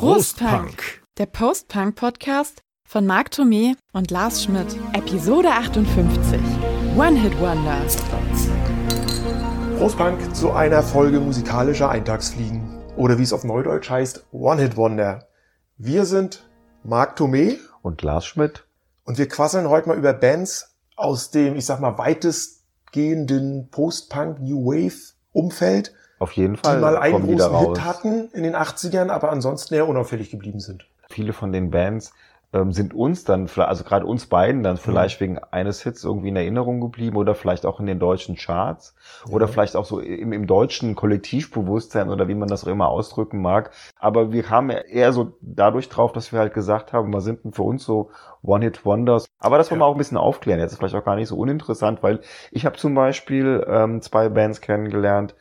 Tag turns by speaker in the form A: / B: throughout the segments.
A: Prostpunk, der Postpunk-Podcast von Marc Thomé und Lars Schmidt. Episode 58. One Hit Wonder.
B: Prostpunk zu einer Folge musikalischer Eintagsfliegen. Oder wie es auf Neudeutsch heißt, One Hit Wonder. Wir sind Marc Thomé
C: und Lars Schmidt.
B: Und wir quasseln heute mal über Bands aus dem, ich sag mal, weitestgehenden Post-Punk New Wave Umfeld.
C: Auf jeden Fall.
B: Die mal einen großen Hit hatten in den 80ern, aber ansonsten eher unauffällig geblieben sind.
C: Viele von den Bands ähm, sind uns dann, also gerade uns beiden dann vielleicht mhm. wegen eines Hits irgendwie in Erinnerung geblieben oder vielleicht auch in den deutschen Charts ja. oder vielleicht auch so im, im deutschen Kollektivbewusstsein oder wie man das auch immer ausdrücken mag. Aber wir kamen eher so dadurch drauf, dass wir halt gesagt haben, wir sind für uns so One-Hit-Wonders. Aber das wollen ja. wir auch ein bisschen aufklären. Jetzt ist vielleicht auch gar nicht so uninteressant, weil ich habe zum Beispiel ähm, zwei Bands kennengelernt,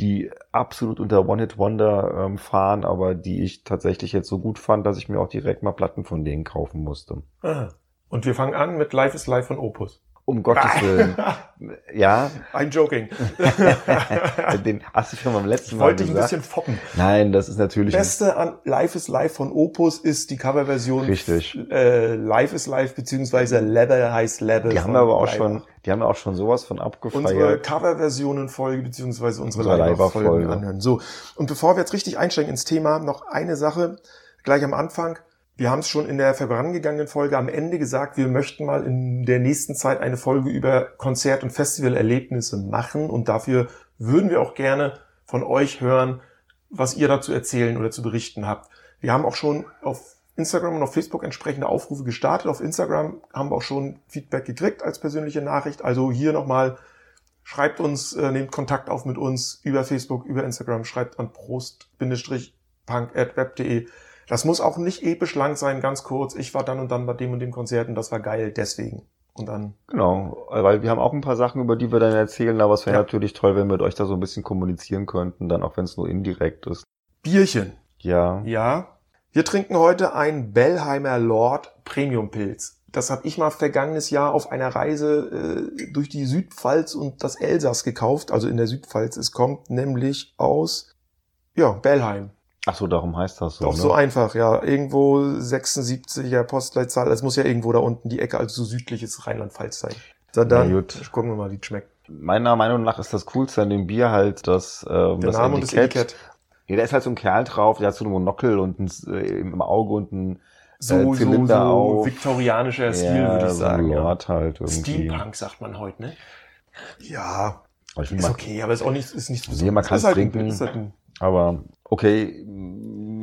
C: die absolut unter One-Hit-Wonder ähm, fahren, aber die ich tatsächlich jetzt so gut fand, dass ich mir auch direkt mal Platten von denen kaufen musste.
B: Aha. Und wir fangen an mit Life is Life von Opus.
C: Um Gottes Willen. ja.
B: Ein Joking.
C: Den hast du schon beim letzten
B: Mal Wollte ich ein bisschen foppen.
C: Nein, das ist natürlich.
B: Beste an Life is Life von Opus ist die Coverversion.
C: Richtig.
B: Äh, Life is Life beziehungsweise Level heißt Level.
C: Die haben aber auch schon, die haben auch schon sowas von abgefeiert.
B: Unsere Coverversionen-Folge beziehungsweise unsere, unsere Live-Folgen anhören. So. Und bevor wir jetzt richtig einsteigen ins Thema, noch eine Sache gleich am Anfang. Wir haben es schon in der vorangegangenen Folge am Ende gesagt, wir möchten mal in der nächsten Zeit eine Folge über Konzert- und Festivalerlebnisse machen und dafür würden wir auch gerne von euch hören, was ihr dazu erzählen oder zu berichten habt. Wir haben auch schon auf Instagram und auf Facebook entsprechende Aufrufe gestartet. Auf Instagram haben wir auch schon Feedback gekriegt als persönliche Nachricht. Also hier nochmal, schreibt uns, äh, nehmt Kontakt auf mit uns über Facebook, über Instagram, schreibt an prost-punk.web.de das muss auch nicht episch lang sein, ganz kurz. Ich war dann und dann bei dem und dem Konzert und das war geil, deswegen. Und dann.
C: Genau, weil wir haben auch ein paar Sachen, über die wir dann erzählen, aber es wäre ja. natürlich toll, wenn wir mit euch da so ein bisschen kommunizieren könnten, dann auch wenn es nur indirekt ist.
B: Bierchen.
C: Ja.
B: Ja. Wir trinken heute ein Bellheimer Lord Premium Pilz. Das habe ich mal vergangenes Jahr auf einer Reise äh, durch die Südpfalz und das Elsass gekauft. Also in der Südpfalz. Es kommt nämlich aus ja, Bellheim.
C: Ach so, darum heißt das so.
B: Doch ne? so einfach, ja. Irgendwo 76er Postleitzahl. Es muss ja irgendwo da unten die Ecke, also so südliches Rheinland-Pfalz sein. So, dann Na gut. gucken wir mal, wie es schmeckt.
C: Meiner Meinung nach ist das Coolste an dem Bier halt, dass ähm,
B: der
C: das
B: Name Etikett, und das Etikett.
C: Ja, da ist halt so ein Kerl drauf, der hat so ein Monokel und ein, äh, im Auge und ein so, äh, Zylinder so, so
B: viktorianischer Stil, ja, würde ich sagen.
C: So Lord ja. halt irgendwie.
B: Steampunk sagt man heute, ne? Ja.
C: ist
B: mal, okay, aber ist auch nicht, ist nicht
C: so. Man kann es halt trinken. Ein, halt ein, aber okay,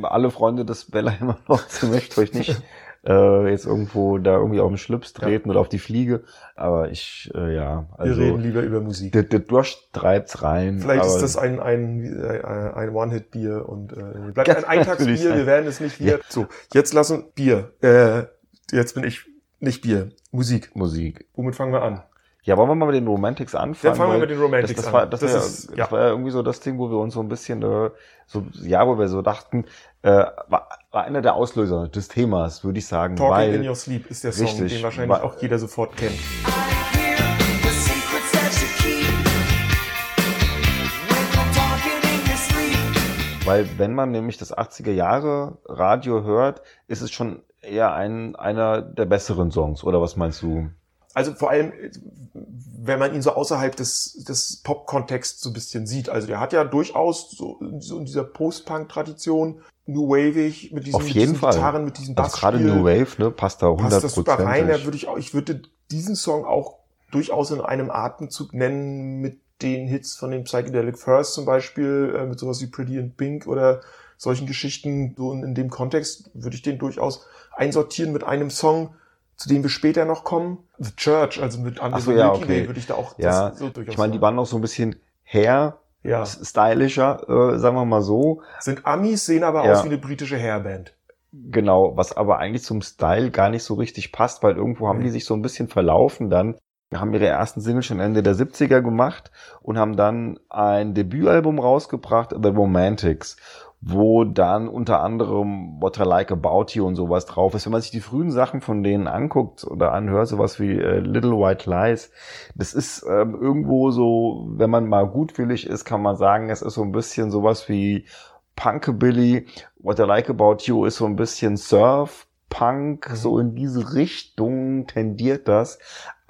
C: alle Freunde des Bellheimer Lords möchte euch nicht äh, jetzt irgendwo da irgendwie auf den Schlips treten ja. oder auf die Fliege. Aber ich, äh, ja.
B: Also, Wir reden lieber über Musik.
C: Der, der Durst treibt's rein.
B: Vielleicht ist das ein, ein, äh, ein One-Hit-Bier und äh, bleibt ein Eintagsbier, wir werden es nicht wieder. Ja. So, jetzt lassen Bier. Äh, jetzt bin ich nicht Bier. Musik.
C: Musik.
B: Womit fangen wir an?
C: Ja, wollen wir mal mit den Romantics anfangen?
B: Ja, fangen wir mit den Romantics
C: das, das War, das, das, war, ist, das ja. war ja irgendwie so das Ding, wo wir uns so ein bisschen, äh, so, ja, wo wir so dachten, äh, war, war einer der Auslöser des Themas, würde ich sagen.
B: Talking
C: weil,
B: in Your Sleep ist der Song, richtig, den wahrscheinlich weil, auch jeder sofort kennt.
C: Weil wenn man nämlich das 80er Jahre Radio hört, ist es schon eher ein, einer der besseren Songs, oder was meinst du?
B: Also vor allem, wenn man ihn so außerhalb des, des Pop-Kontexts so ein bisschen sieht. Also der hat ja durchaus so, so in dieser Post-Punk-Tradition New Wavig mit diesen,
C: Auf jeden
B: mit diesen
C: Fall.
B: Gitarren, mit diesem
C: also gerade New Wave, ne, passt da 100%. Passt das super
B: rein. Da würde ich auch, ich würde diesen Song auch durchaus in einem Atemzug nennen mit den Hits von den Psychedelic First zum Beispiel, äh, mit sowas wie Pretty and Pink oder solchen Geschichten. So in, in dem Kontext würde ich den durchaus einsortieren mit einem Song, zu dem wir später noch kommen. The Church, also mit
C: Under so, ja, okay.
B: würde ich da auch
C: ja, das so durchaus Ich meine, die waren noch so ein bisschen her, ja. stylischer, äh, sagen wir mal so.
B: Sind Amis, sehen aber ja. aus wie eine britische Hairband.
C: Genau, was aber eigentlich zum Style gar nicht so richtig passt, weil irgendwo haben die sich so ein bisschen verlaufen dann. Wir haben ihre ersten Single schon Ende der 70er gemacht und haben dann ein Debütalbum rausgebracht, The Romantics wo dann unter anderem What I Like About You und sowas drauf ist. Wenn man sich die frühen Sachen von denen anguckt oder anhört, sowas wie äh, Little White Lies, das ist ähm, irgendwo so, wenn man mal gutwillig ist, kann man sagen, es ist so ein bisschen sowas wie Punkabilly. What I Like About You ist so ein bisschen Surf, Punk, mhm. so in diese Richtung tendiert das.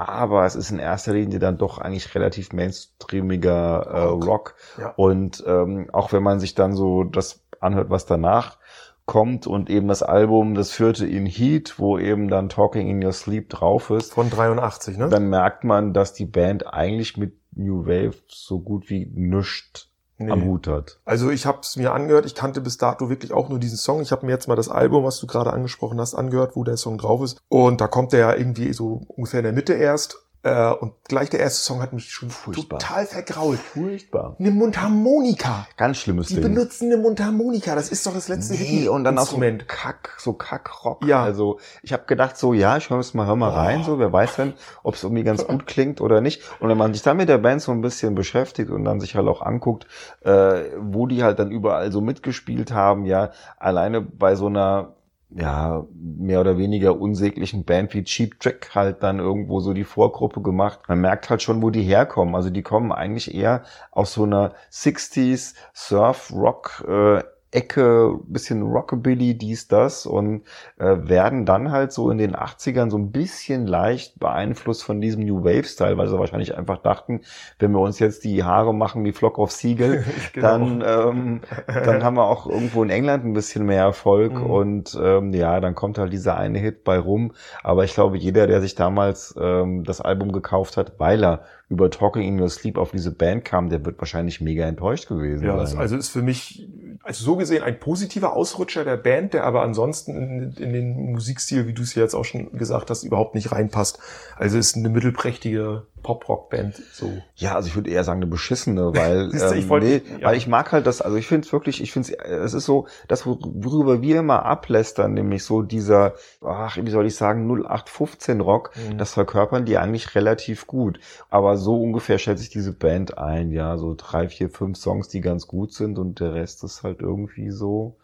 C: Aber es ist in erster Linie dann doch eigentlich relativ mainstreamiger äh, Rock. Ja. Und ähm, auch wenn man sich dann so das anhört, was danach kommt und eben das Album, das vierte in Heat, wo eben dann Talking in Your Sleep drauf ist.
B: Von 83, ne?
C: Dann merkt man, dass die Band eigentlich mit New Wave so gut wie nischt nee. am Hut hat.
B: Also ich habe es mir angehört, ich kannte bis dato wirklich auch nur diesen Song. Ich habe mir jetzt mal das Album, was du gerade angesprochen hast, angehört, wo der Song drauf ist. Und da kommt der ja irgendwie so ungefähr in der Mitte erst. Äh, und gleich der erste Song hat mich schon Furchtbar. total vergrault.
C: Furchtbar.
B: Eine Mundharmonika.
C: Ganz schlimmes
B: Die Ding. Die benutzen eine Mundharmonika. Das ist doch das letzte
C: nee, und dann auch so Kack, so Kackrock. Ja. Also ich habe gedacht so, ja, ich höre mal, hör mal oh. rein, so wer weiß denn, ob es irgendwie ganz gut klingt oder nicht. Und wenn man sich dann mit der Band so ein bisschen beschäftigt und dann sich halt auch anguckt, äh, wo die halt dann überall so mitgespielt haben, ja, alleine bei so einer ja, mehr oder weniger unsäglichen Band wie Cheap Trick halt dann irgendwo so die Vorgruppe gemacht. Man merkt halt schon, wo die herkommen. Also die kommen eigentlich eher aus so einer 60s Surf Rock äh, Ecke, bisschen Rockabilly, dies, das und äh, werden dann halt so in den 80ern so ein bisschen leicht beeinflusst von diesem New Wave-Style, weil sie wahrscheinlich einfach dachten, wenn wir uns jetzt die Haare machen wie Flock of Siegel, genau. dann, ähm, dann haben wir auch irgendwo in England ein bisschen mehr Erfolg mhm. und ähm, ja, dann kommt halt dieser eine Hit bei rum. Aber ich glaube, jeder, der sich damals ähm, das Album gekauft hat, weil er über Talking in Your Sleep auf diese Band kam, der wird wahrscheinlich mega enttäuscht gewesen
B: ja, sein. also ist für mich, also so gesehen ein positiver Ausrutscher der Band, der aber ansonsten in, in den Musikstil, wie du es ja jetzt auch schon gesagt hast, überhaupt nicht reinpasst. Also ist eine mittelprächtige Pop-Rock-Band. So.
C: Ja, also ich würde eher sagen eine beschissene, weil ähm, ich wollte, nee, ja. weil ich mag halt das, also ich finde es wirklich, ich finde es ist so, das worüber wir immer ablästern, nämlich so dieser, ach, wie soll ich sagen, 0815 Rock, mhm. das verkörpern die eigentlich relativ gut. Aber so ungefähr stellt sich diese Band ein, ja, so drei, vier, fünf Songs, die ganz gut sind und der Rest ist halt irgendwie so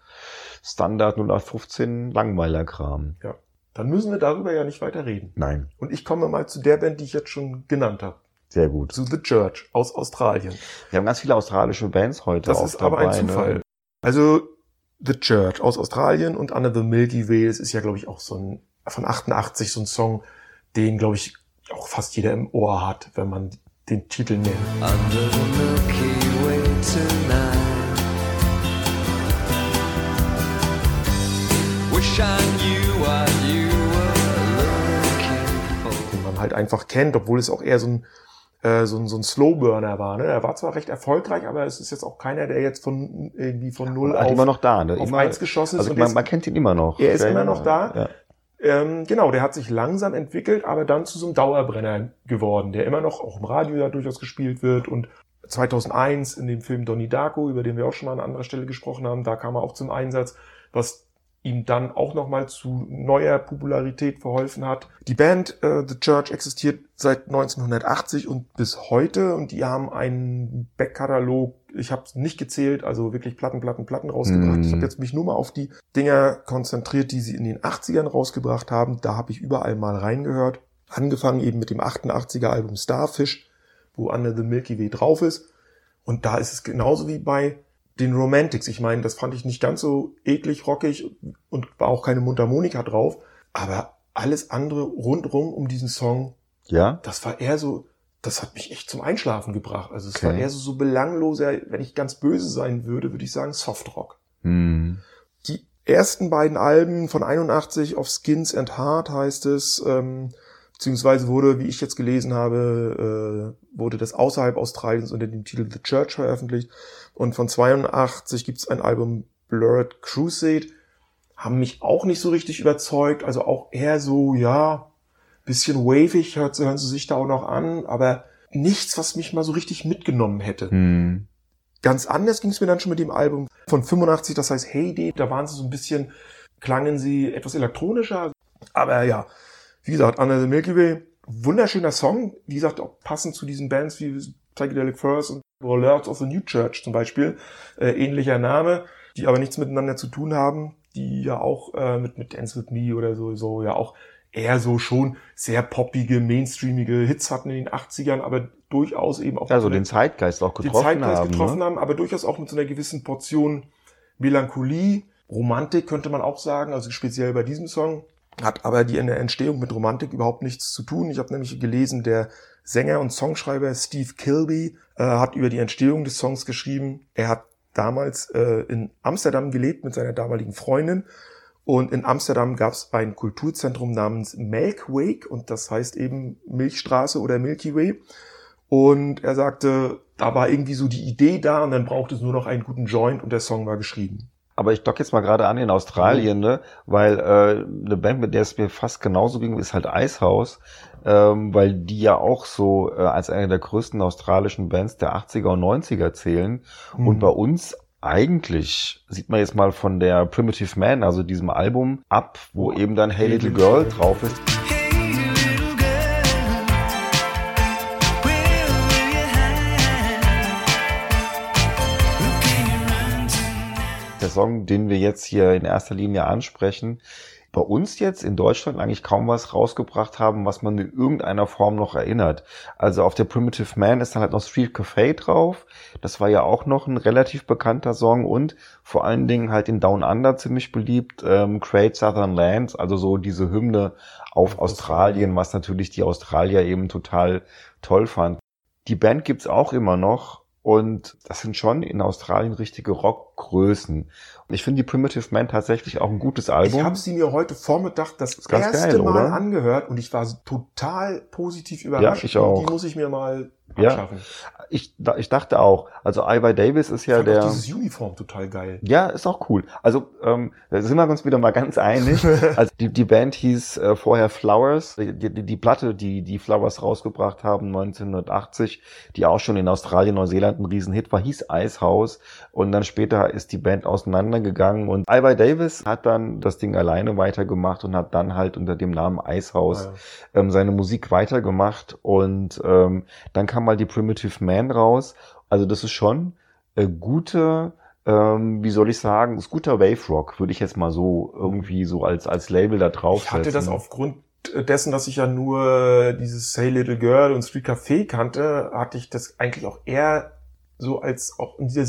C: Standard 0815 Langweiler-Kram.
B: Ja. Dann müssen wir darüber ja nicht weiter reden.
C: Nein.
B: Und ich komme mal zu der Band, die ich jetzt schon genannt habe.
C: Sehr gut.
B: Zu The Church aus Australien.
C: Wir haben ganz viele australische Bands heute.
B: Das ist aber ein ne? Zufall. Ne? Also The Church aus Australien und Under the Milky Way, das ist ja, glaube ich, auch so ein von 88 so ein Song, den, glaube ich, auch fast jeder im Ohr hat, wenn man den Titel nennt. Under the Milky Way tonight. What you halt einfach kennt, obwohl es auch eher so ein, äh, so ein, so ein Slowburner war. Ne? Er war zwar recht erfolgreich, aber es ist jetzt auch keiner, der jetzt von irgendwie von null
C: auf,
B: immer
C: noch da,
B: ne?
C: auf
B: immer, eins geschossen ist.
C: Also man, man kennt ihn immer noch.
B: Er ist ja, immer noch da. Ja. Ähm, genau, der hat sich langsam entwickelt, aber dann zu so einem Dauerbrenner geworden, der immer noch auch im Radio ja durchaus gespielt wird und 2001 in dem Film Donnie Darko, über den wir auch schon mal an anderer Stelle gesprochen haben, da kam er auch zum Einsatz, was ihm dann auch nochmal zu neuer Popularität verholfen hat. Die Band äh, The Church existiert seit 1980 und bis heute und die haben einen Backkatalog, ich habe es nicht gezählt, also wirklich Platten, Platten, Platten rausgebracht. Mm. Ich habe jetzt mich nur mal auf die Dinger konzentriert, die sie in den 80ern rausgebracht haben. Da habe ich überall mal reingehört. Angefangen eben mit dem 88er Album Starfish, wo Under the Milky Way drauf ist. Und da ist es genauso wie bei den Romantics. Ich meine, das fand ich nicht ganz so eklig, rockig und war auch keine Mundharmonika drauf. Aber alles andere rundrum um diesen Song,
C: ja,
B: das war eher so, das hat mich echt zum Einschlafen gebracht. Also es okay. war eher so, so belangloser, wenn ich ganz böse sein würde, würde ich sagen Softrock.
C: Hm.
B: Die ersten beiden Alben von 81 auf Skins and Heart heißt es, ähm, beziehungsweise wurde, wie ich jetzt gelesen habe, äh, wurde das außerhalb Australiens unter dem Titel The Church veröffentlicht. Und von 82 gibt es ein Album Blurred Crusade. Haben mich auch nicht so richtig überzeugt. Also auch eher so, ja, bisschen wavig hören sie sich da auch noch an, aber nichts, was mich mal so richtig mitgenommen hätte.
C: Hm.
B: Ganz anders ging es mir dann schon mit dem Album von 85, das heißt Hey Day. Da waren sie so ein bisschen, klangen sie etwas elektronischer. Aber ja, wie gesagt, Under the Milky Way, wunderschöner Song. Wie gesagt, auch passend zu diesen Bands wie Psychedelic First und Lords of the New Church zum Beispiel, äh, ähnlicher Name, die aber nichts miteinander zu tun haben, die ja auch äh, mit, mit Dance With Me oder so, so ja auch eher so schon sehr poppige, mainstreamige Hits hatten in den 80ern, aber durchaus eben auch...
C: Ja, so den Zeitgeist auch getroffen haben. Den Zeitgeist
B: haben, getroffen ne? haben, aber durchaus auch mit so einer gewissen Portion Melancholie, Romantik könnte man auch sagen, also speziell bei diesem Song. Hat aber die in der Entstehung mit Romantik überhaupt nichts zu tun. Ich habe nämlich gelesen, der Sänger und Songschreiber Steve Kilby äh, hat über die Entstehung des Songs geschrieben. Er hat damals äh, in Amsterdam gelebt mit seiner damaligen Freundin. Und in Amsterdam gab es ein Kulturzentrum namens Melkwake und das heißt eben Milchstraße oder Milky Way. Und er sagte, da war irgendwie so die Idee da und dann brauchte es nur noch einen guten Joint und der Song war geschrieben.
C: Aber ich dock jetzt mal gerade an in Australien, ne? weil äh, eine Band, mit der es mir fast genauso ging, ist halt Icehouse, ähm, weil die ja auch so äh, als eine der größten australischen Bands der 80er und 90er zählen. Mhm. Und bei uns eigentlich sieht man jetzt mal von der Primitive Man, also diesem Album, ab, wo eben dann Hey Little Girl drauf ist. Der Song, den wir jetzt hier in erster Linie ansprechen, bei uns jetzt in Deutschland eigentlich kaum was rausgebracht haben, was man in irgendeiner Form noch erinnert. Also auf der Primitive Man ist dann halt noch Street Café drauf. Das war ja auch noch ein relativ bekannter Song und vor allen Dingen halt in Down Under ziemlich beliebt, ähm, Great Southern Lands, also so diese Hymne auf Australien, was natürlich die Australier eben total toll fanden. Die Band gibt's auch immer noch und das sind schon in Australien richtige Rockgrößen. Und ich finde die Primitive Man tatsächlich auch ein gutes Album.
B: Ich habe sie mir heute Vormittag das, das erste geil, Mal oder? angehört und ich war total positiv überrascht.
C: Ja, ich auch.
B: Die muss ich mir mal
C: ja. Ich, ich dachte auch, also Ivar Davis ist ja der. Auch
B: dieses Uniform total geil.
C: Ja, ist auch cool. Also ähm, da sind wir uns wieder mal ganz einig. also die, die Band hieß äh, vorher Flowers. Die, die, die Platte, die die Flowers rausgebracht haben 1980, die auch schon in Australien, Neuseeland ein Riesenhit war, hieß Icehouse. Und dann später ist die Band auseinandergegangen und Ivar Davis hat dann das Ding alleine weitergemacht und hat dann halt unter dem Namen Icehouse ah, ja. ähm, seine Musik weitergemacht und ähm, dann kam mal die Primitive Man raus. Also das ist schon äh, gute, ähm, wie soll ich sagen, ist guter Wave Rock, würde ich jetzt mal so irgendwie so als, als Label da drauf
B: Ich hatte das aufgrund dessen, dass ich ja nur dieses Say Little Girl und Street Café kannte, hatte ich das eigentlich auch eher so als auch in dieser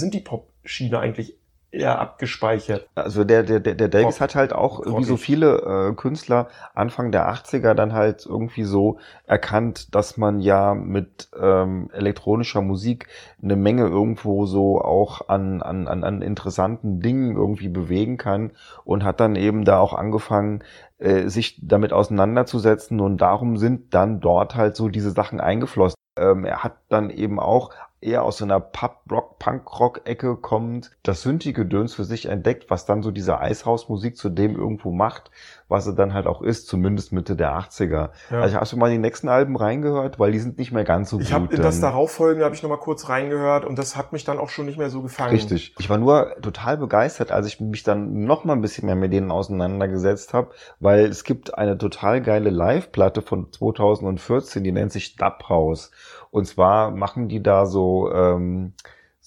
B: Sinti-Pop-Schiene eigentlich eher abgespeichert.
C: Also der, der, der Davis Rock. hat halt auch, wie so viele äh, Künstler, Anfang der 80er dann halt irgendwie so erkannt, dass man ja mit ähm, elektronischer Musik eine Menge irgendwo so auch an, an, an, an interessanten Dingen irgendwie bewegen kann und hat dann eben da auch angefangen, äh, sich damit auseinanderzusetzen und darum sind dann dort halt so diese Sachen eingeflossen. Ähm, er hat dann eben auch eher aus so einer Pub-Rock, Punk-Rock-Ecke kommt, das Synthi-Gedöns für sich entdeckt, was dann so diese Eishausmusik zu dem irgendwo macht, was er dann halt auch ist, zumindest Mitte der 80er. Ja. Also hast du mal die nächsten Alben reingehört, weil die sind nicht mehr ganz so
B: ich gut. Ich habe das darauffolgende habe ich noch mal kurz reingehört und das hat mich dann auch schon nicht mehr so gefallen.
C: Richtig. Ich war nur total begeistert, als ich mich dann noch mal ein bisschen mehr mit denen auseinandergesetzt habe, weil es gibt eine total geile Live-Platte von 2014, die nennt sich Dub House. Und zwar machen die da so ähm,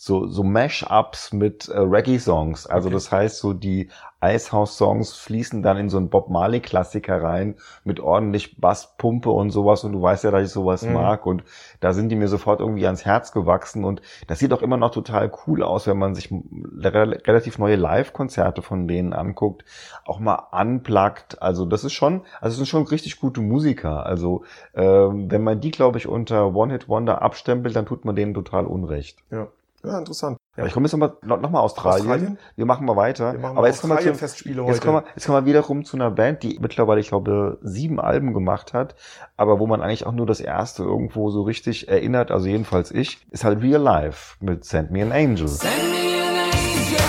C: so, so Mash-ups mit äh, Reggae-Songs. Also okay. das heißt, so die Icehouse-Songs fließen dann in so einen Bob Marley-Klassiker rein mit ordentlich Basspumpe und sowas. Und du weißt ja, dass ich sowas mhm. mag. Und da sind die mir sofort irgendwie ans Herz gewachsen. Und das sieht auch immer noch total cool aus, wenn man sich relativ neue Live-Konzerte von denen anguckt. Auch mal anplagt. Also das ist schon, also es sind schon richtig gute Musiker. Also ähm, wenn man die, glaube ich, unter One-Hit-Wonder abstempelt, dann tut man denen total Unrecht.
B: Ja. Ja, interessant.
C: Ja. Ich komme jetzt nochmal noch mal Australien. Australien. Wir machen mal weiter.
B: Wir machen Aber jetzt kommen, wir zu,
C: jetzt, kommen wir, jetzt kommen wir wiederum zu einer Band, die mittlerweile, ich glaube, sieben Alben gemacht hat, aber wo man eigentlich auch nur das erste irgendwo so richtig erinnert, also jedenfalls ich, ist halt Real Life mit Send Me an Angel. Send me an angel.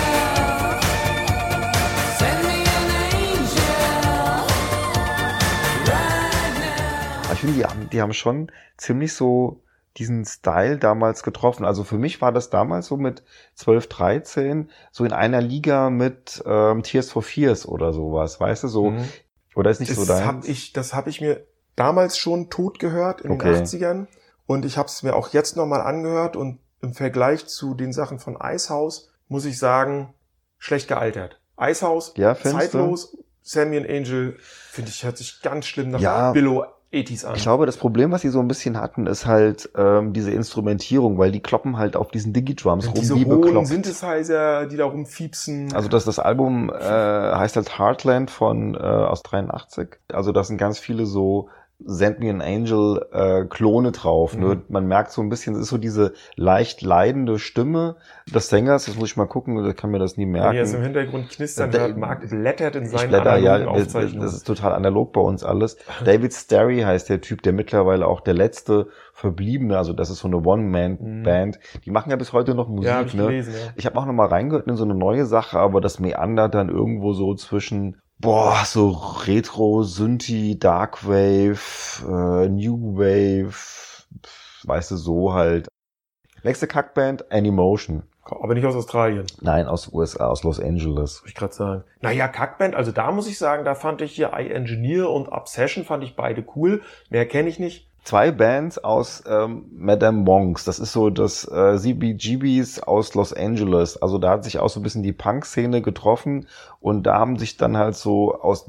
C: Ich finde, die haben, die haben schon ziemlich so diesen Style damals getroffen. Also für mich war das damals so mit 12, 13 so in einer Liga mit ähm, Tears for Fears oder sowas, weißt du, so. Mhm. Oder ist nicht
B: das
C: so dein?
B: Hab ich, das habe ich mir damals schon tot gehört in okay. den 80ern und ich habe es mir auch jetzt nochmal angehört und im Vergleich zu den Sachen von Icehouse muss ich sagen, schlecht gealtert. Icehouse,
C: ja,
B: zeitlos, Sammy and Angel, finde ich, hört sich ganz schlimm nach ja. Billow 80s an.
C: Ich glaube, das Problem, was sie so ein bisschen hatten, ist halt ähm, diese Instrumentierung, weil die kloppen halt auf diesen Digidrums rum,
B: diese
C: wie bekloppt.
B: Synthesizer, die da rumfiepsen.
C: Also das, das Album äh, heißt halt Heartland von äh, aus 83. Also da sind ganz viele so Send Me an Angel äh, Klone drauf. Ne?
B: Mhm.
C: Man merkt so ein bisschen, es ist so diese leicht leidende Stimme des Sängers. Das muss ich mal gucken, ich kann mir das nie
B: Wenn ihr jetzt im
C: merken.
B: Hintergrund knistern
C: Da-
B: hört, Marc blättert in seinen
C: blätter, ja,
B: Aufzeichnungen.
C: das ist total analog bei uns alles. David Starry heißt der Typ, der mittlerweile auch der letzte Verbliebene, also das ist so eine One-Man-Band. Die machen ja bis heute noch Musik.
B: ja, hab ich
C: ne?
B: gelesen, ja.
C: Ich habe auch noch mal reingehört in so eine neue Sache, aber das meandert dann irgendwo so zwischen boah, so Retro, Synthi, Darkwave, äh, New Wave, weißt du, so halt. Nächste Kackband, Animotion.
B: Aber nicht aus Australien,
C: Nein, aus USA, aus Los Angeles.
B: wollte ich gerade sagen. Naja, Kackband, also da muss ich sagen, da fand ich hier iEngineer und Obsession fand ich beide cool. Mehr kenne ich nicht.
C: Zwei Bands aus ähm, Madame Monks. Das ist so das äh, CBGBs aus Los Angeles. Also da hat sich auch so ein bisschen die Punk-Szene getroffen und da haben sich dann halt so aus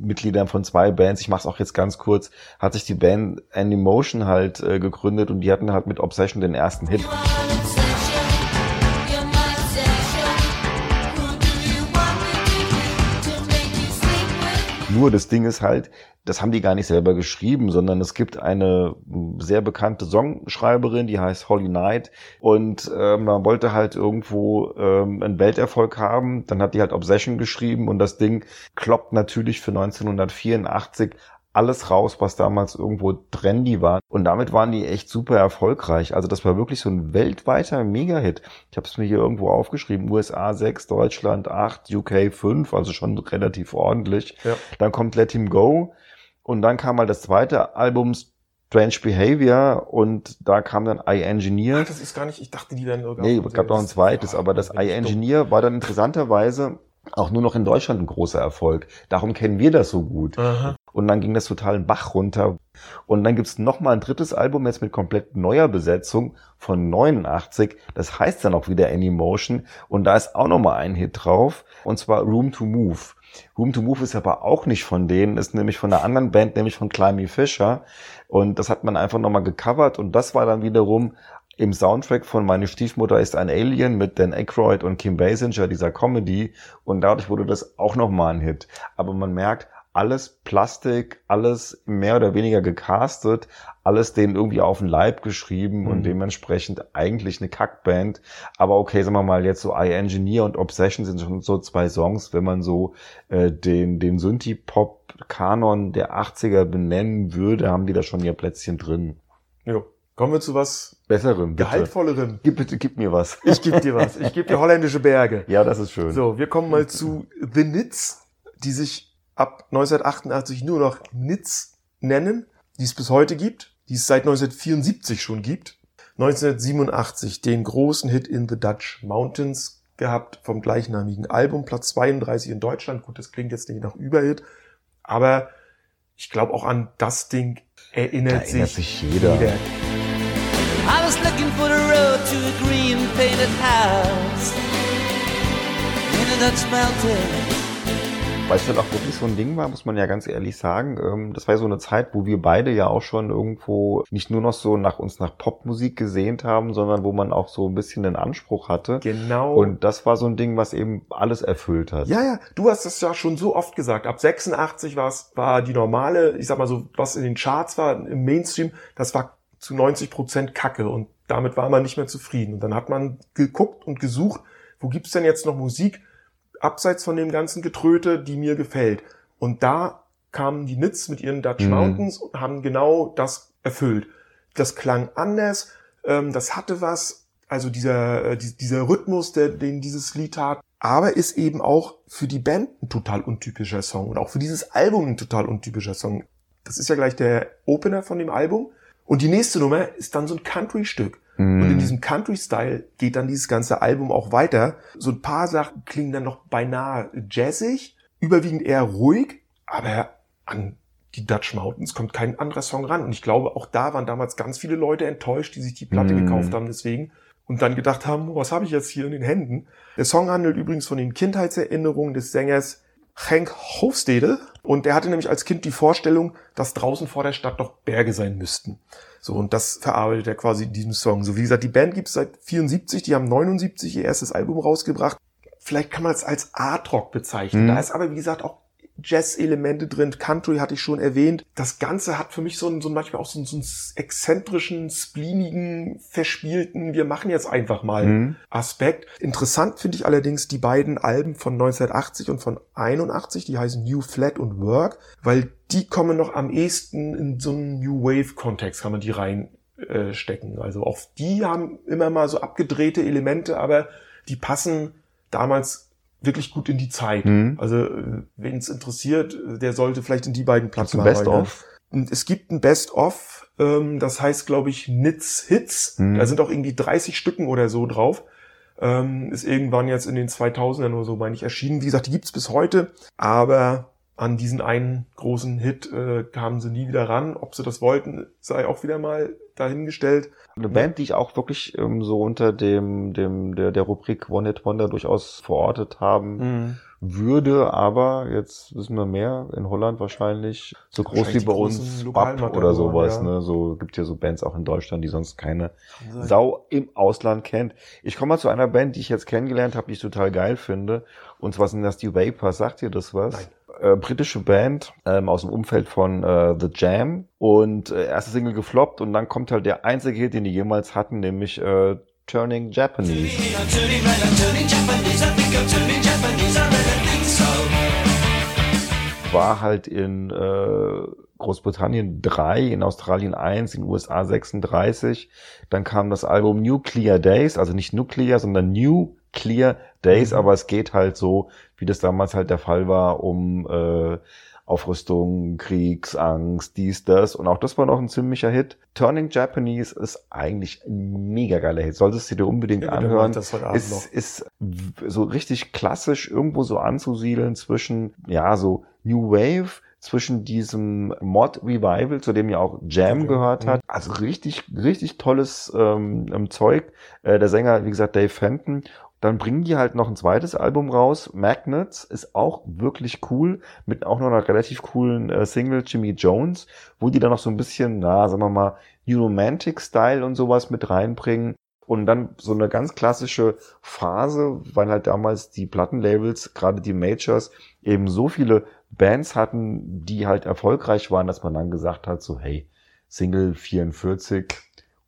C: Mitgliedern von zwei Bands, ich mach's auch jetzt ganz kurz, hat sich die Band Animotion halt äh, gegründet und die hatten halt mit Obsession den ersten Hit. Nur das Ding ist halt, das haben die gar nicht selber geschrieben, sondern es gibt eine m, sehr bekannte Songschreiberin, die heißt Holly Knight und äh, man wollte halt irgendwo ähm, einen Welterfolg haben. Dann hat die halt Obsession geschrieben und das Ding kloppt natürlich für 1984 alles raus, was damals irgendwo trendy war. Und damit waren die echt super erfolgreich. Also das war wirklich so ein weltweiter Mega-Hit. Ich habe es mir hier irgendwo aufgeschrieben. USA 6, Deutschland 8, UK 5, also schon relativ ordentlich.
B: Ja.
C: Dann kommt Let Him Go. Und dann kam mal das zweite Album Strange Behavior und da kam dann I Engineer.
B: Ach, das ist gar nicht, ich dachte, die dann sogar.
C: Nee, es gab noch ein zweites, aber das
B: bin ich dumm.
C: iEngineer war dann interessanterweise auch nur noch in Deutschland ein großer Erfolg. Darum kennen wir das so gut.
B: Aha.
C: Und dann ging das total einen Bach runter. Und dann gibt's noch mal ein drittes Album jetzt mit komplett neuer Besetzung von 89. Das heißt dann auch wieder Animotion. Und da ist auch noch mal ein Hit drauf. Und zwar Room to Move. Room to Move ist aber auch nicht von denen, ist nämlich von einer anderen Band, nämlich von Climby Fisher. Und das hat man einfach noch mal gecovert. Und das war dann wiederum im Soundtrack von Meine Stiefmutter ist ein Alien mit Dan Aykroyd und Kim Basinger, dieser Comedy. Und dadurch wurde das auch nochmal ein Hit. Aber man merkt, alles Plastik, alles mehr oder weniger gecastet, alles denen irgendwie auf den Leib geschrieben
B: Mhm.
C: und dementsprechend eigentlich eine Kackband. Aber okay, sagen wir mal jetzt so I Engineer und Obsession sind schon so zwei Songs, wenn man so äh, den, den Synthie-Pop-Kanon der 80er benennen würde, haben die da schon ihr Plätzchen drin.
B: Jo. Kommen wir zu was
C: Besserem, bitte.
B: gehaltvollerem.
C: Gib, bitte, gib mir was.
B: Ich gebe dir was. Ich gebe dir holländische Berge.
C: Ja, das ist schön.
B: So, wir kommen mal zu The Nits, die sich ab 1988 nur noch Nits nennen, die es bis heute gibt, die es seit 1974 schon gibt. 1987 den großen Hit in the Dutch Mountains gehabt vom gleichnamigen Album, Platz 32 in Deutschland. Gut, das klingt jetzt nicht nach Überhit, aber ich glaube auch an das Ding erinnert,
C: Da erinnert
B: sich,
C: sich jeder.
D: I was looking for the road to a green painted house in a Dutch mountain.
C: Weil es halt auch wirklich so ein Ding war, muss man ja ganz ehrlich sagen. Ähm, Das war ja so eine Zeit, wo wir beide ja auch schon irgendwo nicht nur noch so nach uns nach Popmusik gesehnt haben, sondern wo man auch so ein bisschen den Anspruch hatte.
B: Genau.
C: Und das war so ein Ding, was eben alles erfüllt hat.
B: Ja, ja, du hast das ja schon so oft gesagt. Ab 86 war's, war die normale, ich sag mal so, was in den Charts war, im Mainstream, das war zu 90 Prozent Kacke und damit war man nicht mehr zufrieden. Und dann hat man geguckt und gesucht, wo gibt's denn jetzt noch Musik, abseits von dem ganzen Getröte, die mir gefällt. Und da kamen die Nits mit ihren Dutch
C: Mhm.
B: Mountains und haben genau das erfüllt. Das klang anders, ähm, das hatte was, also dieser, äh, die- dieser Rhythmus, der, den dieses Lied hat, aber ist eben auch für die Band ein total untypischer Song und auch für dieses Album ein total untypischer Song. Das ist ja gleich der Opener von dem Album. Und die nächste Nummer ist dann so ein Country-Stück.
C: Mhm.
B: Und in diesem Country-Style geht dann dieses ganze Album auch weiter. So ein paar Sachen klingen dann noch beinahe jazzig, überwiegend eher ruhig, aber an die Dutch Mountains kommt kein anderer Song ran. Und ich glaube, auch da waren damals ganz viele Leute enttäuscht, die sich die Platte
C: Mhm.
B: gekauft haben deswegen und dann gedacht haben, was habe ich jetzt hier in den Händen? Der Song handelt übrigens von den Kindheitserinnerungen des Sängers Henk Hofstede. Und der hatte nämlich als Kind die Vorstellung, dass draußen vor der Stadt doch Berge sein müssten. So, und das verarbeitet er quasi in diesem Song. So, wie gesagt, die Band gibt's seit 74, die haben 79 ihr erstes Album rausgebracht. Vielleicht kann man es als Art Rock bezeichnen. Mhm. Da ist aber, wie gesagt, auch Jazz-Elemente drin. Country hatte ich schon erwähnt. Das Ganze hat für mich so einen, so manchmal auch so einen, so einen exzentrischen, spleenigen, verspielten, wir machen jetzt einfach mal mhm. Aspekt. Interessant finde ich allerdings die beiden Alben von 1980 und von 81, die heißen New Flat und Work, weil die kommen noch am ehesten in so einen New Wave-Kontext, kann man die reinstecken. Also auch die haben immer mal so abgedrehte Elemente, aber die passen damals wirklich gut in die Zeit. Mhm. Also äh, wen es interessiert, der sollte vielleicht in die beiden Platten
C: mal Best of.
B: Und es gibt ein Best of, ähm, das heißt glaube ich Nits Hits. Mhm. Da sind auch irgendwie 30 Stücken oder so drauf. Ähm, ist irgendwann jetzt in den 2000ern oder so, meine ich, erschienen. Wie gesagt, die gibt's bis heute, aber an diesen einen großen Hit äh, kamen sie nie wieder ran. Ob sie das wollten, sei auch wieder mal dahingestellt.
C: Eine Band, die ich auch wirklich ähm, so unter dem, dem der, der Rubrik One Hit Wonder durchaus verortet haben mhm. würde, aber jetzt wissen wir mehr, in Holland wahrscheinlich, so groß wie bei uns Bab oder sowas, ja. ne? So gibt ja so Bands auch in Deutschland, die sonst keine Sau im Ausland kennt. Ich komme mal zu einer Band, die ich jetzt kennengelernt habe, die ich total geil finde. Und zwar sind das die Vapors. Sagt ihr das was? Nein äh, britische Band ähm, aus dem Umfeld von äh, The Jam und äh, erste Single gefloppt und dann kommt halt der einzige Hit, den die jemals hatten, nämlich äh, Turning Japanese. War halt in äh, Großbritannien 3, in Australien 1, in den USA 36. Dann kam das Album Nuclear Days, also nicht Nuclear, sondern New Clear Days, mhm. aber es geht halt so, wie das damals halt der Fall war, um äh, Aufrüstung, Kriegsangst, dies, das. Und auch das war noch ein ziemlicher Hit. Turning Japanese ist eigentlich ein mega geiler Hit. Solltest du dir unbedingt ja, anhören. Das ist, ist so richtig klassisch irgendwo so anzusiedeln zwischen, ja, so New Wave, zwischen diesem Mod Revival, zu dem ja auch Jam okay. gehört hat. Mhm. Also richtig, richtig tolles ähm, Zeug. Äh, der Sänger, wie gesagt, Dave Fenton. Dann bringen die halt noch ein zweites Album raus. Magnets ist auch wirklich cool, mit auch noch einer relativ coolen äh, Single Jimmy Jones, wo die dann noch so ein bisschen, na, sagen wir mal, New Romantic Style und sowas mit reinbringen. Und dann so eine ganz klassische Phase, weil halt damals die Plattenlabels, gerade die Majors, eben so viele Bands hatten, die halt erfolgreich waren, dass man dann gesagt hat, so hey, Single 44,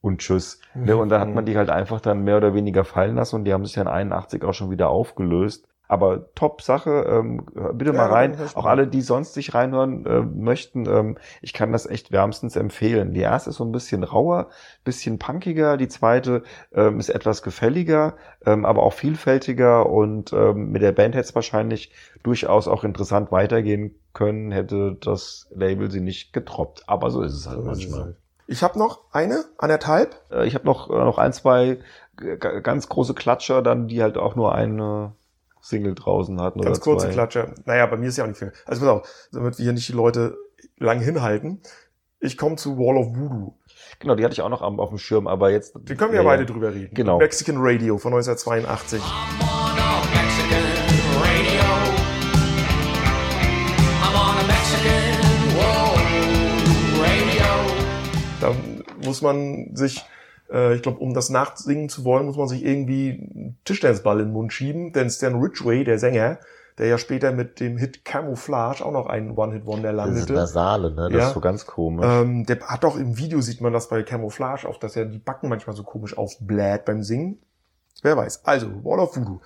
C: und tschüss. Mhm. Ne? Und dann hat man die halt einfach dann mehr oder weniger fallen lassen und die haben sich dann 81 auch schon wieder aufgelöst. Aber top Sache, ähm, bitte ja, mal rein. Auch alle, die sonst sich reinhören äh, möchten, ähm, ich kann das echt wärmstens empfehlen. Die erste ist so ein bisschen rauer, bisschen punkiger, die zweite ähm, ist etwas gefälliger, ähm, aber auch vielfältiger und ähm, mit der Band hätte es wahrscheinlich durchaus auch interessant weitergehen können, hätte das Label sie nicht getroppt. Aber so ist es halt so manchmal.
B: Ich habe noch eine, anderthalb.
C: Äh, ich habe noch, äh, noch ein, zwei ganz große Klatscher, dann die halt auch nur eine Single draußen hatten.
B: Ganz kurze zwei. Klatscher. Naja, bei mir ist ja auch nicht viel. Also pass auf, damit wir hier nicht die Leute lang hinhalten. Ich komme zu Wall of Voodoo.
C: Genau, die hatte ich auch noch auf dem Schirm, aber jetzt.
B: Die können wir ja beide drüber reden.
C: Genau.
B: Mexican Radio von 1982. muss man sich, äh, ich glaube, um das nachsingen zu wollen, muss man sich irgendwie einen Tischtennisball in den Mund schieben, denn Stan Ridgway, der Sänger, der ja später mit dem Hit Camouflage auch noch einen One-Hit-Wonder landete.
C: Das ist Nasale, ne? Das ja. ist so ganz komisch.
B: Ähm, der hat auch im Video sieht man das bei Camouflage auch, dass er die Backen manchmal so komisch aufbläht beim Singen. Wer weiß. Also, Wall of Voodoo.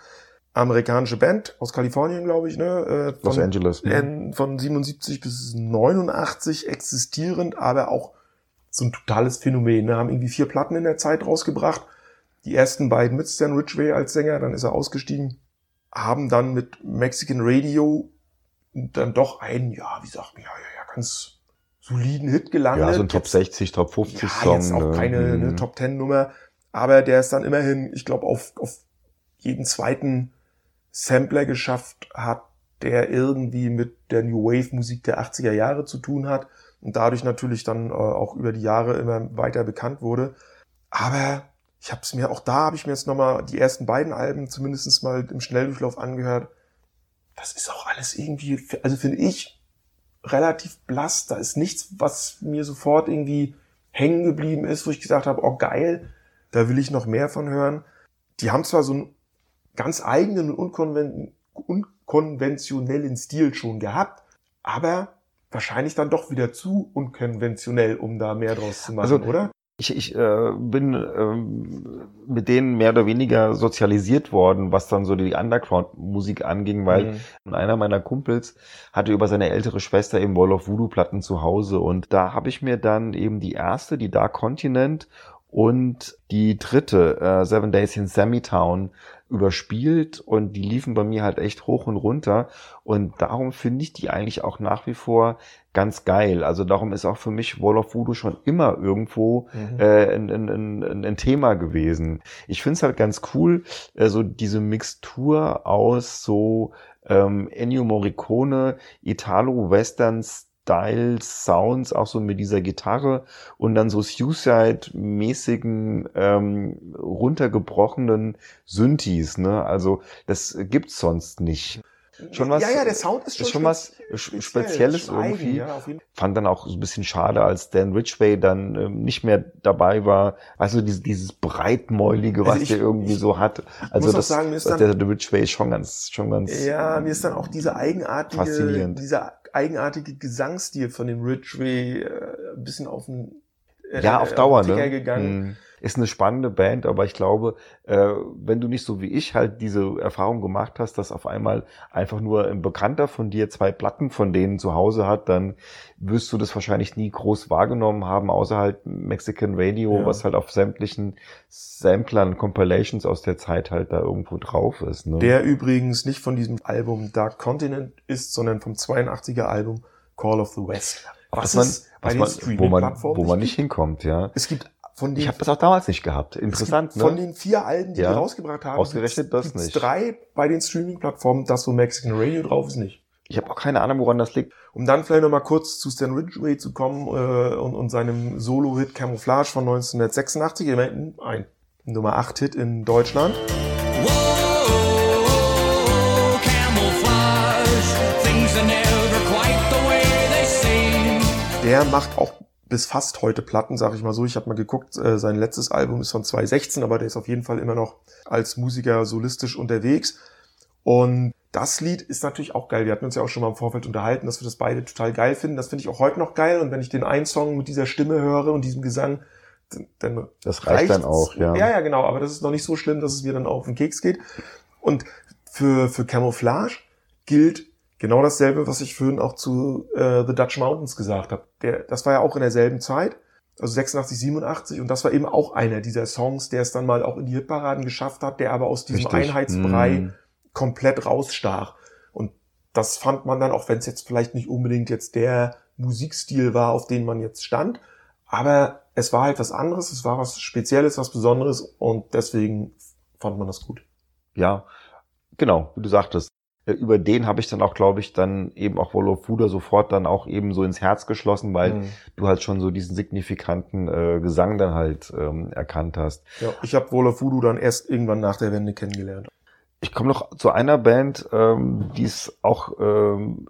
B: Amerikanische Band aus Kalifornien, glaube ich, ne?
C: Äh, von, Los Angeles.
B: Ne? Von 77 bis 89 existierend, aber auch so ein totales Phänomen. Ne? Haben irgendwie vier Platten in der Zeit rausgebracht. Die ersten beiden mit Stan Ridgway als Sänger, dann ist er ausgestiegen. Haben dann mit Mexican Radio dann doch einen, ja, wie sagt man, ja, ja, ja, ganz soliden Hit gelandet.
C: Ja, so ein Top 60, Top 50 ja, Song.
B: Jetzt auch ne? keine mhm. ne, Top 10 Nummer. Aber der ist dann immerhin, ich glaube, auf, auf jeden zweiten Sampler geschafft hat, der irgendwie mit der New Wave Musik der 80er Jahre zu tun hat und dadurch natürlich dann äh, auch über die Jahre immer weiter bekannt wurde. Aber ich habe es mir, auch da habe ich mir jetzt nochmal die ersten beiden Alben zumindest mal im Schnelldurchlauf angehört. das ist auch alles irgendwie, also finde ich, relativ blass. Da ist nichts, was mir sofort irgendwie hängen geblieben ist, wo ich gesagt habe, oh geil, da will ich noch mehr von hören. Die haben zwar so einen ganz eigenen und unkonven unkonventionellen Stil schon gehabt, aber wahrscheinlich dann doch wieder zu unkonventionell, um da mehr draus zu machen, also, oder?
C: Ich, ich äh, bin ähm, mit denen mehr oder weniger sozialisiert worden, was dann so die Underground-Musik anging, weil mhm. einer meiner Kumpels hatte über seine ältere Schwester eben Wall of Voodoo-Platten zu Hause und da habe ich mir dann eben die erste, die Dark Continent und die dritte, äh, Seven Days in Sammy-Town, überspielt und die liefen bei mir halt echt hoch und runter und darum finde ich die eigentlich auch nach wie vor ganz geil. Also darum ist auch für mich Wall of Voodoo schon immer irgendwo mhm. äh, ein, ein, ein, ein, Thema gewesen. Ich finde es halt ganz cool, äh, so diese Mixtur aus so ähm, Ennio Morricone, Italo-Westerns, Styles, Sounds, auch so mit dieser Gitarre und dann so Suicide-mäßigen, ähm, runtergebrochenen Synthes, ne? Also das gibt's sonst nicht. Schon was,
B: ja, ja, der Sound ist schon,
C: ist schon was speziell, Spezielles irgendwie. Ja, Fand dann auch so ein bisschen schade, als Dan Ridgway dann ähm, nicht mehr dabei war. Also dieses, dieses breitmäulige, was also ich, der irgendwie ich, so hat. Also das, sagen, dann, der, der Ridgway ist schon ganz, schon ganz.
B: Ja, mir ist dann auch diese eigenartige, faszinierend. dieser eigenartige Gesangsstil von dem Ridgway äh, ein bisschen auf den
C: äh, ja, auf Dauer, ne? gegangen. Hm ist eine spannende Band, aber ich glaube, äh, wenn du nicht so wie ich halt diese Erfahrung gemacht hast, dass auf einmal einfach nur ein Bekannter von dir zwei Platten von denen zu Hause hat, dann wirst du das wahrscheinlich nie groß wahrgenommen haben, außer halt Mexican Radio, ja. was halt auf sämtlichen Samplern, Compilations aus der Zeit halt da irgendwo drauf ist. Ne?
B: Der übrigens nicht von diesem Album Dark Continent ist, sondern vom 82er Album Call of the West.
C: Was, was man, was man, wo man, wo man nicht hinkommt, ja.
B: Es gibt
C: von den, ich habe das auch damals nicht gehabt. Interessant,
B: ne? Von den vier Alben, die ja. die rausgebracht haben,
C: ausgerechnet das nicht.
B: drei bei den Streaming-Plattformen, das wo Mexican Radio drauf ist nicht.
C: Ich habe auch keine Ahnung, woran das liegt.
B: Um dann vielleicht noch mal kurz zu Stan Ridgway zu kommen äh, und, und seinem Solo-Hit Camouflage von 1986, ein Nummer 8 Hit in Deutschland. Der macht auch bis fast heute Platten, sag ich mal so. Ich habe mal geguckt, äh, sein letztes Album ist von 2016, aber der ist auf jeden Fall immer noch als Musiker solistisch unterwegs. Und das Lied ist natürlich auch geil. Wir hatten uns ja auch schon mal im Vorfeld unterhalten, dass wir das beide total geil finden. Das finde ich auch heute noch geil. Und wenn ich den einen Song mit dieser Stimme höre und diesem Gesang, dann
C: das reicht dann auch, ja.
B: Ja, ja, genau. Aber das ist noch nicht so schlimm, dass es mir dann auf den Keks geht. Und für für Camouflage gilt Genau dasselbe, was ich vorhin auch zu äh, The Dutch Mountains gesagt habe. Das war ja auch in derselben Zeit, also 86, 87, und das war eben auch einer dieser Songs, der es dann mal auch in die Hitparaden geschafft hat, der aber aus diesem Richtig. Einheitsbrei mm. komplett rausstach. Und das fand man dann, auch wenn es jetzt vielleicht nicht unbedingt jetzt der Musikstil war, auf den man jetzt stand, aber es war halt was anderes, es war was Spezielles, was Besonderes und deswegen fand man das gut.
C: Ja, genau, wie du sagtest, über den habe ich dann auch, glaube ich, dann eben auch Wall of Fuder sofort dann auch eben so ins Herz geschlossen, weil mhm. du halt schon so diesen signifikanten äh, Gesang dann halt ähm, erkannt hast.
B: Ja, ich habe Wall of Voodoo dann erst irgendwann nach der Wende kennengelernt.
C: Ich komme noch zu einer Band, ähm, die es auch ähm,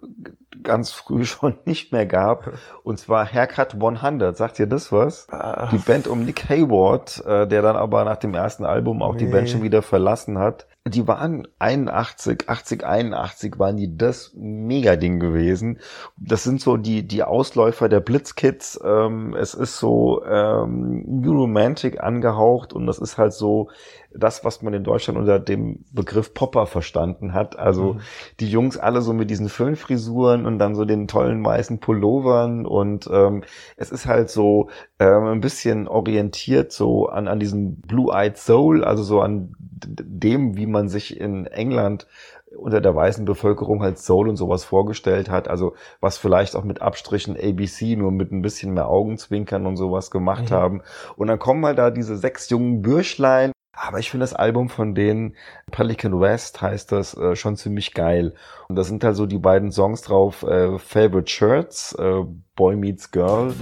C: ganz früh schon nicht mehr gab, und zwar Haircut 100. Sagt ihr das was? Ach. Die Band um Nick Hayward, äh, der dann aber nach dem ersten Album auch nee. die Band schon wieder verlassen hat die waren 81, 80, 81 waren die das Mega-Ding gewesen. Das sind so die, die Ausläufer der Blitzkids. Ähm, es ist so ähm, New Romantic angehaucht und das ist halt so das, was man in Deutschland unter dem Begriff Popper verstanden hat. Also mhm. die Jungs alle so mit diesen Föhnfrisuren und dann so den tollen weißen Pullovern und ähm, es ist halt so ähm, ein bisschen orientiert so an, an diesem Blue-Eyed Soul, also so an dem, wie man sich in England unter der weißen Bevölkerung halt Soul und sowas vorgestellt hat, also was vielleicht auch mit Abstrichen ABC nur mit ein bisschen mehr Augenzwinkern und sowas gemacht mhm. haben. Und dann kommen halt da diese sechs jungen Bürschlein aber ich finde das Album von denen, Pelican West heißt das, äh, schon ziemlich geil. Und da sind halt so die beiden Songs drauf, äh, Favorite Shirts, äh, Boy Meets Girl.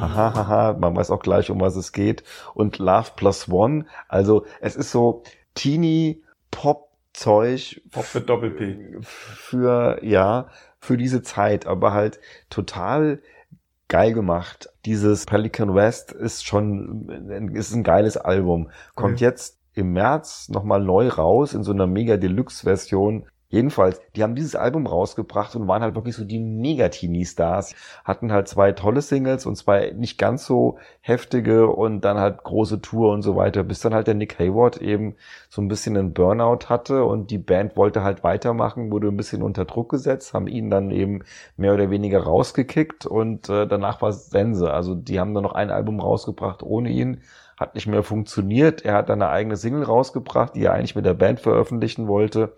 C: haha, haha, man weiß auch gleich, um was es geht. Und Love Plus One, also es ist so teeny Pop Zeug.
B: Pop mit Doppel-P.
C: Für, ja, für diese Zeit, aber halt total geil gemacht. Dieses Pelican West ist schon, ist ein geiles Album. Kommt mhm. jetzt im März nochmal neu raus in so einer Mega Deluxe Version. Jedenfalls, die haben dieses Album rausgebracht und waren halt wirklich so die Megatini-Stars. Hatten halt zwei tolle Singles und zwei nicht ganz so heftige und dann halt große Tour und so weiter, bis dann halt der Nick Hayward eben so ein bisschen einen Burnout hatte und die Band wollte halt weitermachen, wurde ein bisschen unter Druck gesetzt, haben ihn dann eben mehr oder weniger rausgekickt und äh, danach war es Sense. Also die haben dann noch ein Album rausgebracht ohne ihn hat nicht mehr funktioniert. Er hat dann eine eigene Single rausgebracht, die er eigentlich mit der Band veröffentlichen wollte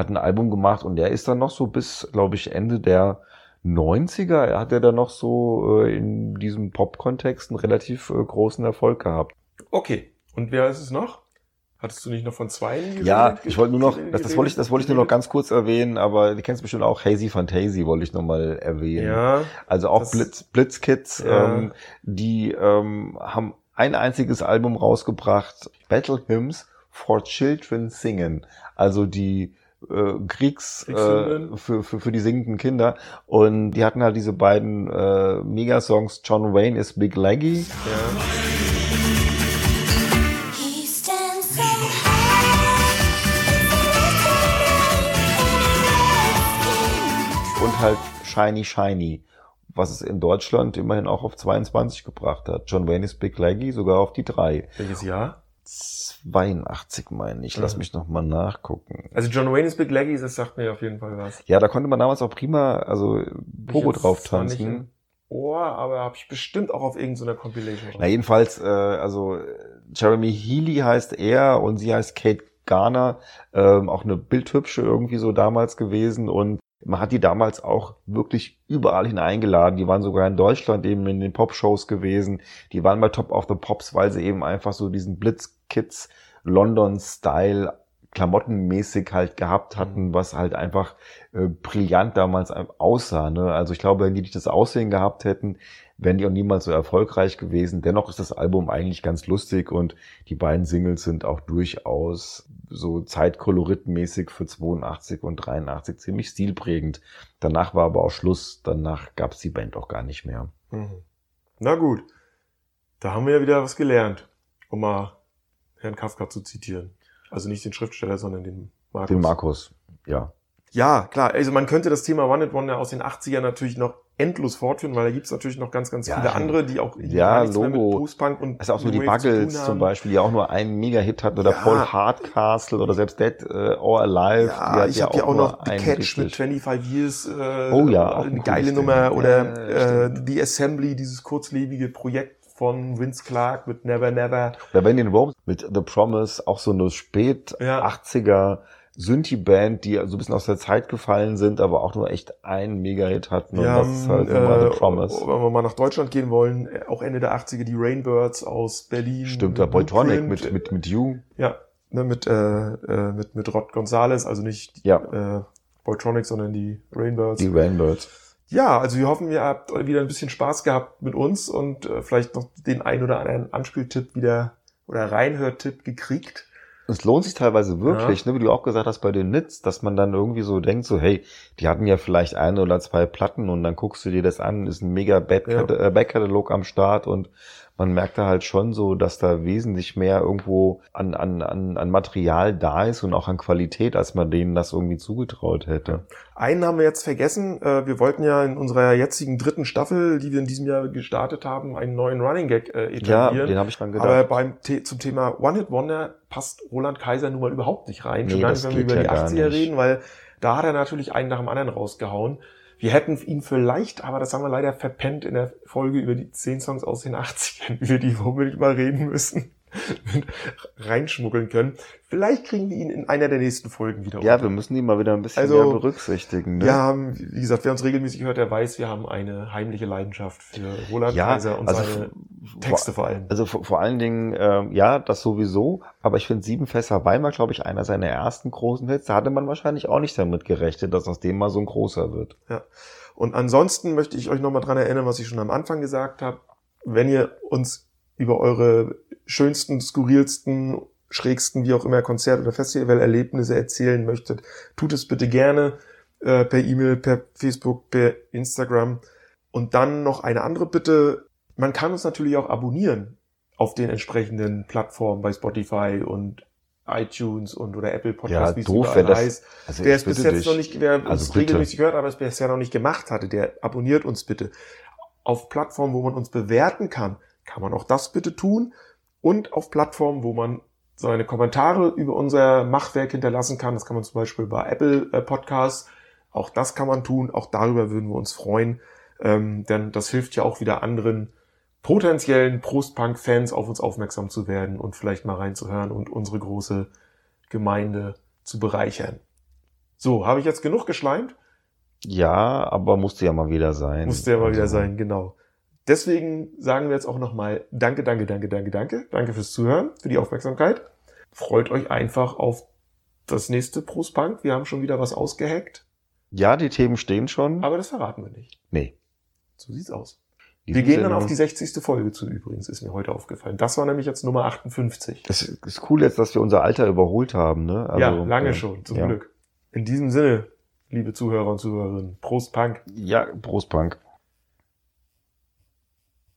C: hat ein Album gemacht und der ist dann noch so bis, glaube ich, Ende der 90er, er hat er dann noch so äh, in diesem Pop-Kontext einen relativ äh, großen Erfolg gehabt.
B: Okay, und wer ist es noch? Hattest du nicht noch von zwei
C: geredet? Ja, ich wollte nur noch, das, das wollte ich, das wollte ich nur noch ganz kurz erwähnen, aber du kennst bestimmt auch Hazy Fantasy, wollte ich noch mal erwähnen. Ja. Also auch Blitz, Blitzkids, ja. ähm, die ähm, haben ein einziges Album rausgebracht, Battle Hymns for Children Singen. Also die äh, Kriegs äh, für, für, für die singenden Kinder. Und die hatten halt diese beiden äh, Megasongs John Wayne is Big Leggy. Ja. Und halt Shiny Shiny, was es in Deutschland immerhin auch auf 22 gebracht hat. John Wayne is Big Leggy sogar auf die 3.
B: Welches Jahr?
C: 82 meine ich. Lass mich noch mal nachgucken.
B: Also John Wayne's Big Leggies, das sagt mir auf jeden Fall was.
C: Ja, da konnte man damals auch prima, also Pogo drauf tanzen.
B: Ohr, aber habe ich bestimmt auch auf irgendeiner Compilation.
C: Na jedenfalls, äh, also Jeremy Healy heißt er und sie heißt Kate Garner, ähm, auch eine Bildhübsche irgendwie so damals gewesen und man hat die damals auch wirklich überall hineingeladen. Die waren sogar in Deutschland eben in den Pop-Shows gewesen. Die waren bei Top of the Pops, weil sie eben einfach so diesen Blitzkids London-Style klamottenmäßig halt gehabt hatten, mhm. was halt einfach äh, brillant damals aussah. Ne? Also ich glaube, wenn die nicht das Aussehen gehabt hätten, wären die auch niemals so erfolgreich gewesen. Dennoch ist das Album eigentlich ganz lustig und die beiden Singles sind auch durchaus so zeitkoloritmäßig für 82 und 83 ziemlich stilprägend. Danach war aber auch Schluss. Danach gab es die Band auch gar nicht mehr. Mhm.
B: Na gut, da haben wir ja wieder was gelernt, um mal Herrn Kafka zu zitieren. Also nicht den Schriftsteller, sondern den
C: Markus. Den Markus, ja.
B: Ja, klar. Also man könnte das Thema One It Wonder aus den 80ern natürlich noch endlos fortführen, weil da gibt's natürlich noch ganz, ganz ja, viele andere, die auch
C: ja, Logo. Post-Punk und also auch so die Buggles zum Beispiel, die auch nur einen Mega-Hit hatten oder ja. Paul Hardcastle oder selbst Dead uh, or Alive.
B: Ja, ich habe ja auch noch The Catch mit 25 Years. Äh, oh ja, auch eine geile Nummer oder äh, The Assembly, dieses kurzlebige Projekt von Vince Clark mit Never Never.
C: Oder wenn den Rome mit The Promise, auch so eine spät ja. 80er Synthie-Band, die so ein bisschen aus der Zeit gefallen sind, aber auch nur echt einen Mega-Hit hatten.
B: Und das ist halt äh, The Promise. Wenn wir mal nach Deutschland gehen wollen, äh, auch Ende der 80er die Rainbirds aus Berlin.
C: Stimmt, der Boytronic mit, mit, mit You.
B: Ja, ne, mit, äh, äh, mit, mit Rod Gonzalez, also nicht ja. äh, Boytronic, sondern die Rainbirds.
C: Die Rainbirds.
B: Ja, also wir hoffen, ihr habt wieder ein bisschen Spaß gehabt mit uns und äh, vielleicht noch den ein oder anderen Anspieltipp wieder oder Reinhörtipp gekriegt
C: es lohnt sich teilweise wirklich, ja. ne, wie du auch gesagt hast bei den Nits, dass man dann irgendwie so denkt, so hey, die hatten ja vielleicht eine oder zwei Platten und dann guckst du dir das an, ist ein mega Backkatalog ja. am Start und man merkt da halt schon so, dass da wesentlich mehr irgendwo an, an, an, an Material da ist und auch an Qualität, als man denen das irgendwie zugetraut hätte.
B: Einen haben wir jetzt vergessen. Äh, wir wollten ja in unserer jetzigen dritten Staffel, die wir in diesem Jahr gestartet haben, einen neuen Running Gag äh, etablieren.
C: Ja, den habe ich dann gedacht.
B: Aber beim zum Thema One Hit Wonder passt Roland Kaiser nun mal überhaupt nicht rein. Nee, Schon gar nicht, wenn wir über die 80er reden, weil da hat er natürlich einen nach dem anderen rausgehauen. Wir hätten ihn vielleicht, aber das haben wir leider verpennt in der Folge über die zehn Songs aus den 80ern, über die wir unbedingt mal reden müssen, reinschmuggeln können. Vielleicht kriegen wir ihn in einer der nächsten Folgen wieder.
C: Ja, unter. wir müssen ihn mal wieder ein bisschen also, mehr berücksichtigen.
B: Ne? Wir haben, wie gesagt, wer uns regelmäßig hört, der weiß, wir haben eine heimliche Leidenschaft für Roland ja, Kaiser und also seine Texte vor allem.
C: Also vor, vor allen Dingen, ähm, ja, das sowieso. Aber ich finde Sieben Fässer Wein war, glaube ich, einer seiner ersten großen Hits. Da hatte man wahrscheinlich auch nicht damit gerechnet, dass aus dem mal so ein großer wird.
B: Ja. Und ansonsten möchte ich euch nochmal dran erinnern, was ich schon am Anfang gesagt habe wenn ihr uns über eure schönsten, skurrilsten, schrägsten, wie auch immer, Konzert- oder Festivalerlebnisse erzählen möchtet, tut es bitte gerne äh, per E-Mail, per Facebook, per Instagram. Und dann noch eine andere Bitte. Man kann uns natürlich auch abonnieren auf den entsprechenden Plattformen bei Spotify und iTunes und oder Apple Podcasts,
C: ja, wie es überall das, heißt.
B: Also wer es bis jetzt dich. noch nicht, wer also uns regelmäßig hört, aber es bisher noch nicht gemacht hatte, der abonniert uns bitte. Auf Plattformen, wo man uns bewerten kann, kann man auch das bitte tun. Und auf Plattformen, wo man seine Kommentare über unser Machwerk hinterlassen kann. Das kann man zum Beispiel bei Apple äh, Podcasts. Auch das kann man tun. Auch darüber würden wir uns freuen. Ähm, denn das hilft ja auch wieder anderen potenziellen Prostpunk-Fans auf uns aufmerksam zu werden und vielleicht mal reinzuhören und unsere große Gemeinde zu bereichern. So, habe ich jetzt genug geschleimt?
C: Ja, aber musste ja mal wieder sein.
B: Musste ja mal also. wieder sein, genau. Deswegen sagen wir jetzt auch nochmal Danke, danke, danke, danke, danke. Danke fürs Zuhören, für die Aufmerksamkeit. Freut euch einfach auf das nächste Prostpunk. Wir haben schon wieder was ausgehackt.
C: Ja, die Themen stehen schon.
B: Aber das verraten wir nicht.
C: Nee.
B: So sieht's aus. Wir gehen dann auf die 60. Folge zu übrigens, ist mir heute aufgefallen. Das war nämlich jetzt Nummer 58.
C: Das ist cool jetzt, dass wir unser Alter überholt haben, ne?
B: Also, ja, lange äh, schon, zum ja. Glück. In diesem Sinne, liebe Zuhörer und Zuhörerinnen, Prost Punk.
C: Ja, Prost Punk.